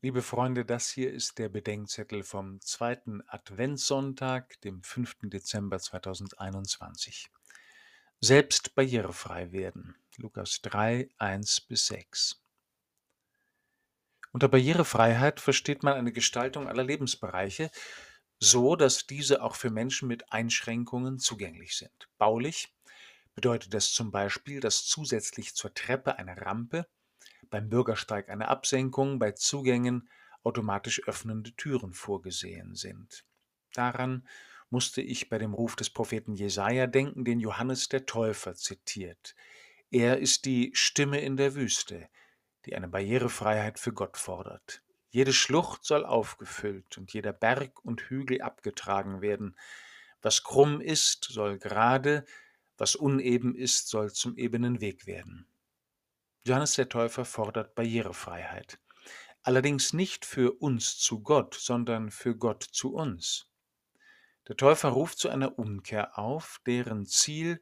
Liebe Freunde, das hier ist der Bedenkzettel vom zweiten Adventssonntag, dem 5. Dezember 2021. Selbst barrierefrei werden. Lukas 3, 1 bis 6. Unter Barrierefreiheit versteht man eine Gestaltung aller Lebensbereiche, so dass diese auch für Menschen mit Einschränkungen zugänglich sind. Baulich bedeutet das zum Beispiel, dass zusätzlich zur Treppe eine Rampe beim Bürgersteig eine Absenkung, bei Zugängen automatisch öffnende Türen vorgesehen sind. Daran musste ich bei dem Ruf des Propheten Jesaja denken, den Johannes der Täufer zitiert. Er ist die Stimme in der Wüste, die eine Barrierefreiheit für Gott fordert. Jede Schlucht soll aufgefüllt und jeder Berg und Hügel abgetragen werden. Was krumm ist, soll gerade, was uneben ist, soll zum ebenen Weg werden. Johannes der Täufer fordert Barrierefreiheit. Allerdings nicht für uns zu Gott, sondern für Gott zu uns. Der Täufer ruft zu einer Umkehr auf, deren Ziel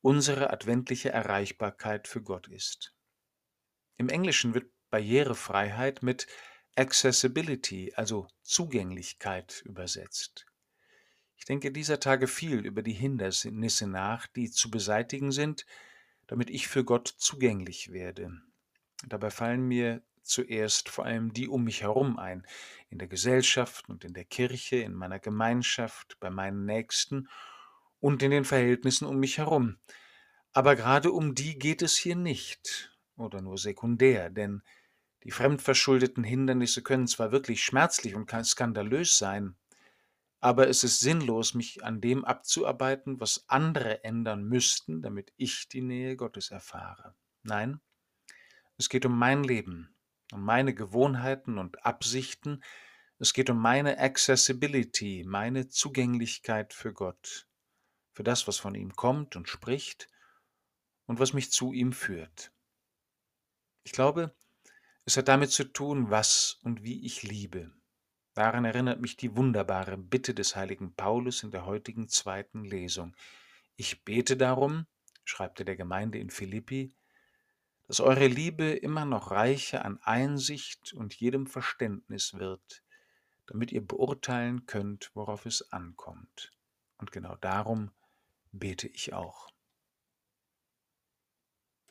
unsere adventliche Erreichbarkeit für Gott ist. Im Englischen wird Barrierefreiheit mit Accessibility, also Zugänglichkeit, übersetzt. Ich denke dieser Tage viel über die Hindernisse nach, die zu beseitigen sind, damit ich für Gott zugänglich werde. Dabei fallen mir zuerst vor allem die um mich herum ein, in der Gesellschaft und in der Kirche, in meiner Gemeinschaft, bei meinen Nächsten und in den Verhältnissen um mich herum. Aber gerade um die geht es hier nicht oder nur sekundär, denn die fremdverschuldeten Hindernisse können zwar wirklich schmerzlich und skandalös sein, aber es ist sinnlos, mich an dem abzuarbeiten, was andere ändern müssten, damit ich die Nähe Gottes erfahre. Nein, es geht um mein Leben, um meine Gewohnheiten und Absichten, es geht um meine Accessibility, meine Zugänglichkeit für Gott, für das, was von ihm kommt und spricht und was mich zu ihm führt. Ich glaube, es hat damit zu tun, was und wie ich liebe. Daran erinnert mich die wunderbare Bitte des heiligen Paulus in der heutigen zweiten Lesung. Ich bete darum, schreibt er der Gemeinde in Philippi, dass eure Liebe immer noch reicher an Einsicht und jedem Verständnis wird, damit ihr beurteilen könnt, worauf es ankommt. Und genau darum bete ich auch.